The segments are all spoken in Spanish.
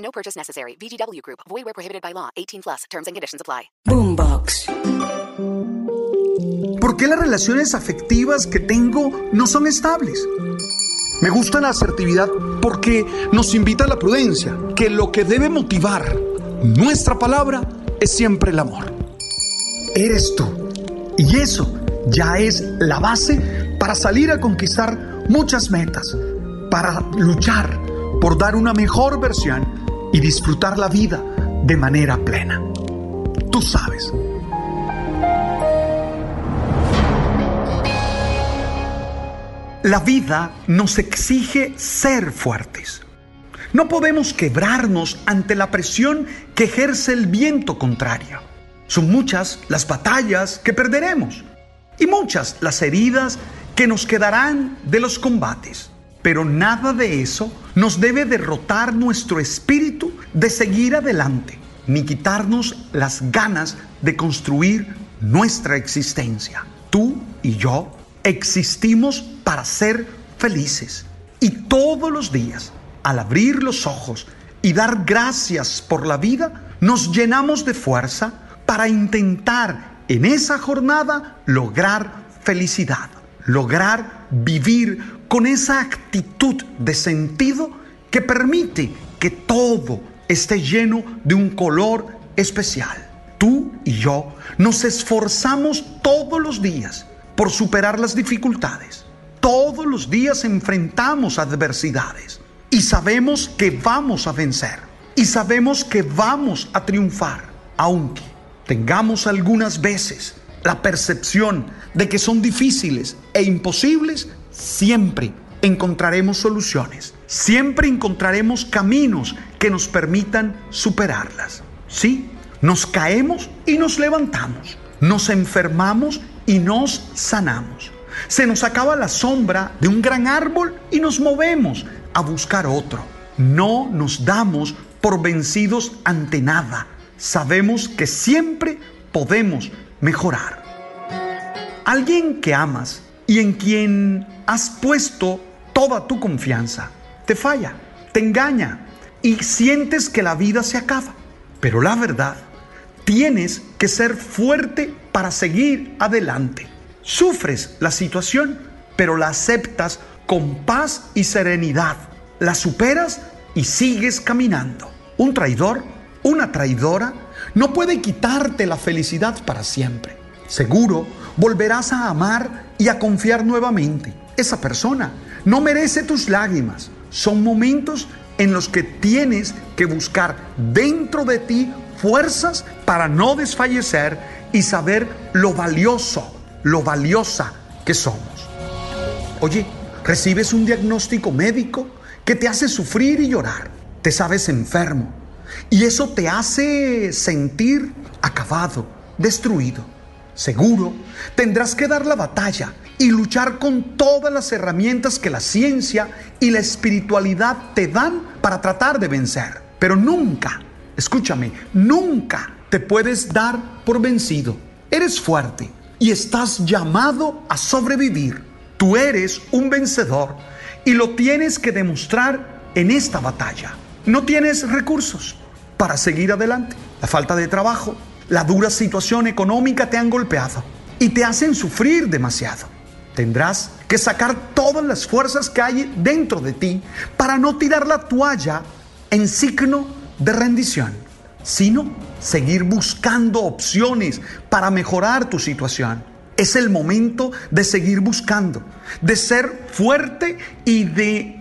No purchase necessary. VGW Group. Void where prohibited by law. 18 plus. Terms and conditions apply. Boombox. ¿Por qué las relaciones afectivas que tengo no son estables? Me gusta la asertividad porque nos invita a la prudencia, que lo que debe motivar nuestra palabra es siempre el amor. Eres tú. Y eso ya es la base para salir a conquistar muchas metas, para luchar por dar una mejor versión y disfrutar la vida de manera plena. Tú sabes. La vida nos exige ser fuertes. No podemos quebrarnos ante la presión que ejerce el viento contrario. Son muchas las batallas que perderemos y muchas las heridas que nos quedarán de los combates. Pero nada de eso nos debe derrotar nuestro espíritu de seguir adelante, ni quitarnos las ganas de construir nuestra existencia. Tú y yo existimos para ser felices. Y todos los días, al abrir los ojos y dar gracias por la vida, nos llenamos de fuerza para intentar en esa jornada lograr felicidad, lograr vivir con esa actitud de sentido que permite que todo esté lleno de un color especial. Tú y yo nos esforzamos todos los días por superar las dificultades. Todos los días enfrentamos adversidades y sabemos que vamos a vencer y sabemos que vamos a triunfar, aunque tengamos algunas veces la percepción de que son difíciles e imposibles, siempre encontraremos soluciones, siempre encontraremos caminos que nos permitan superarlas. Sí, nos caemos y nos levantamos, nos enfermamos y nos sanamos. Se nos acaba la sombra de un gran árbol y nos movemos a buscar otro. No nos damos por vencidos ante nada. Sabemos que siempre podemos mejorar. Alguien que amas y en quien has puesto toda tu confianza te falla, te engaña y sientes que la vida se acaba. Pero la verdad, tienes que ser fuerte para seguir adelante. Sufres la situación, pero la aceptas con paz y serenidad. La superas y sigues caminando. Un traidor, una traidora, no puede quitarte la felicidad para siempre. Seguro volverás a amar y a confiar nuevamente. Esa persona no merece tus lágrimas. Son momentos en los que tienes que buscar dentro de ti fuerzas para no desfallecer y saber lo valioso, lo valiosa que somos. Oye, recibes un diagnóstico médico que te hace sufrir y llorar. Te sabes enfermo. Y eso te hace sentir acabado, destruido. Seguro, tendrás que dar la batalla y luchar con todas las herramientas que la ciencia y la espiritualidad te dan para tratar de vencer. Pero nunca, escúchame, nunca te puedes dar por vencido. Eres fuerte y estás llamado a sobrevivir. Tú eres un vencedor y lo tienes que demostrar en esta batalla. No tienes recursos para seguir adelante. La falta de trabajo, la dura situación económica te han golpeado y te hacen sufrir demasiado. Tendrás que sacar todas las fuerzas que hay dentro de ti para no tirar la toalla en signo de rendición, sino seguir buscando opciones para mejorar tu situación. Es el momento de seguir buscando, de ser fuerte y de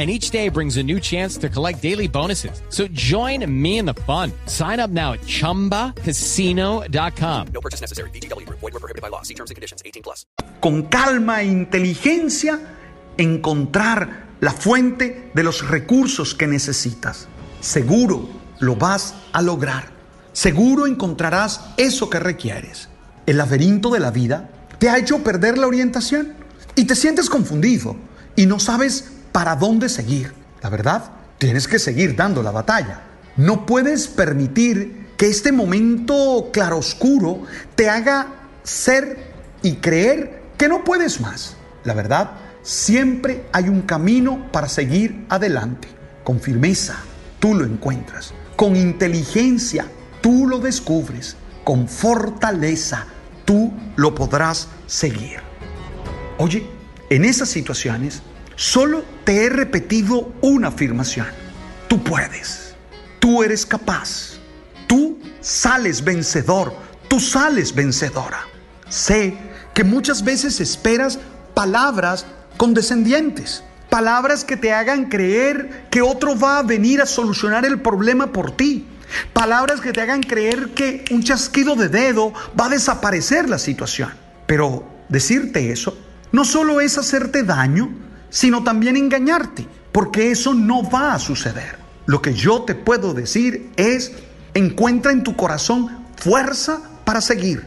And each day brings a new chance to collect daily bonuses. So join me in the fun. Sign up now at chumbacasino.com. No purchase necessary. VGW Group. Void were prohibited by law. See terms and conditions. 18 plus. con calma e inteligencia, encontrar la fuente de los recursos que necesitas. Seguro lo vas a lograr. Seguro encontrarás eso que requieres. El laberinto de la vida te ha hecho perder la orientación y te sientes confundido y no sabes para dónde seguir. La verdad, tienes que seguir dando la batalla. No puedes permitir que este momento claroscuro te haga ser y creer que no puedes más. La verdad, siempre hay un camino para seguir adelante. Con firmeza, tú lo encuentras. Con inteligencia, tú lo descubres. Con fortaleza, tú lo podrás seguir. Oye, en esas situaciones, solo te he repetido una afirmación. Tú puedes. Tú eres capaz. Tú sales vencedor. Tú sales vencedora. Sé que muchas veces esperas palabras condescendientes, palabras que te hagan creer que otro va a venir a solucionar el problema por ti, palabras que te hagan creer que un chasquido de dedo va a desaparecer la situación. Pero decirte eso no solo es hacerte daño, sino también engañarte, porque eso no va a suceder. Lo que yo te puedo decir es, encuentra en tu corazón fuerza para seguir.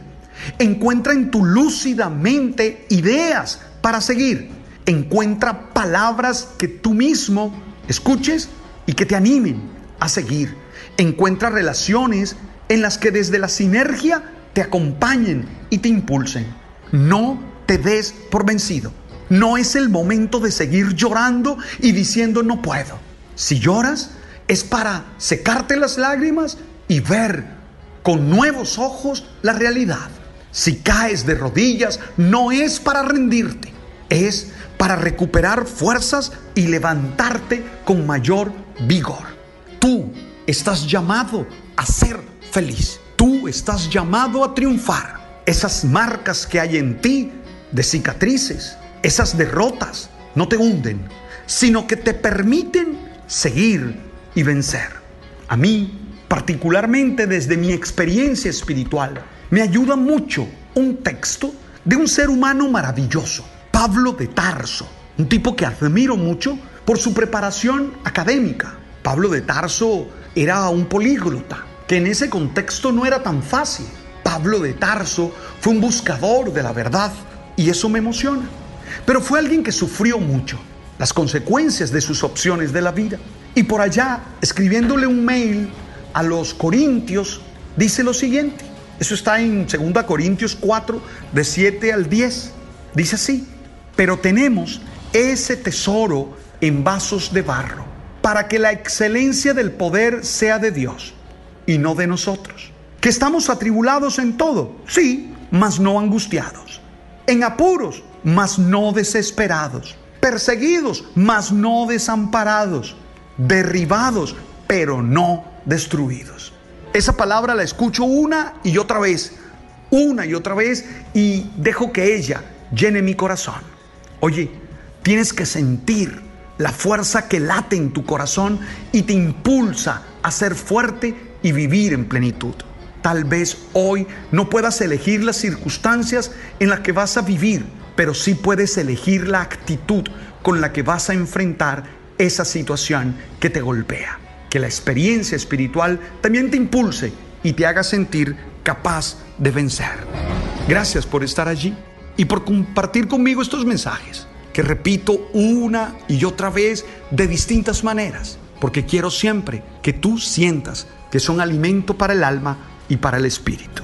Encuentra en tu lúcida mente ideas para seguir. Encuentra palabras que tú mismo escuches y que te animen a seguir. Encuentra relaciones en las que desde la sinergia te acompañen y te impulsen. No te des por vencido. No es el momento de seguir llorando y diciendo no puedo. Si lloras es para secarte las lágrimas y ver con nuevos ojos la realidad. Si caes de rodillas, no es para rendirte, es para recuperar fuerzas y levantarte con mayor vigor. Tú estás llamado a ser feliz. Tú estás llamado a triunfar. Esas marcas que hay en ti de cicatrices, esas derrotas, no te hunden, sino que te permiten seguir y vencer. A mí, particularmente desde mi experiencia espiritual, me ayuda mucho un texto de un ser humano maravilloso, Pablo de Tarso, un tipo que admiro mucho por su preparación académica. Pablo de Tarso era un políglota, que en ese contexto no era tan fácil. Pablo de Tarso fue un buscador de la verdad y eso me emociona. Pero fue alguien que sufrió mucho las consecuencias de sus opciones de la vida. Y por allá, escribiéndole un mail a los corintios, dice lo siguiente. Eso está en 2 Corintios 4, de 7 al 10. Dice así, pero tenemos ese tesoro en vasos de barro, para que la excelencia del poder sea de Dios y no de nosotros. Que estamos atribulados en todo, sí, mas no angustiados. En apuros, mas no desesperados. Perseguidos, mas no desamparados. Derribados, pero no destruidos. Esa palabra la escucho una y otra vez, una y otra vez, y dejo que ella llene mi corazón. Oye, tienes que sentir la fuerza que late en tu corazón y te impulsa a ser fuerte y vivir en plenitud. Tal vez hoy no puedas elegir las circunstancias en las que vas a vivir, pero sí puedes elegir la actitud con la que vas a enfrentar esa situación que te golpea. Que la experiencia espiritual también te impulse y te haga sentir capaz de vencer. Gracias por estar allí y por compartir conmigo estos mensajes, que repito una y otra vez de distintas maneras, porque quiero siempre que tú sientas que son alimento para el alma y para el espíritu.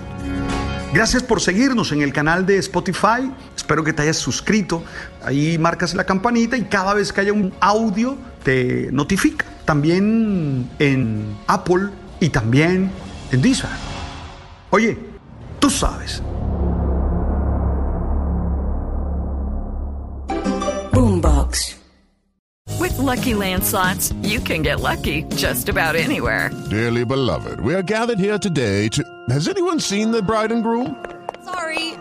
Gracias por seguirnos en el canal de Spotify. Espero que te hayas suscrito. Ahí marcas la campanita y cada vez que haya un audio te notifica. También en Apple y también en Deezer. Oye, tú sabes. Boombox. With lucky landslots, you can get lucky just about anywhere. Dearly beloved, we are gathered here today to. Has anyone seen the bride and groom?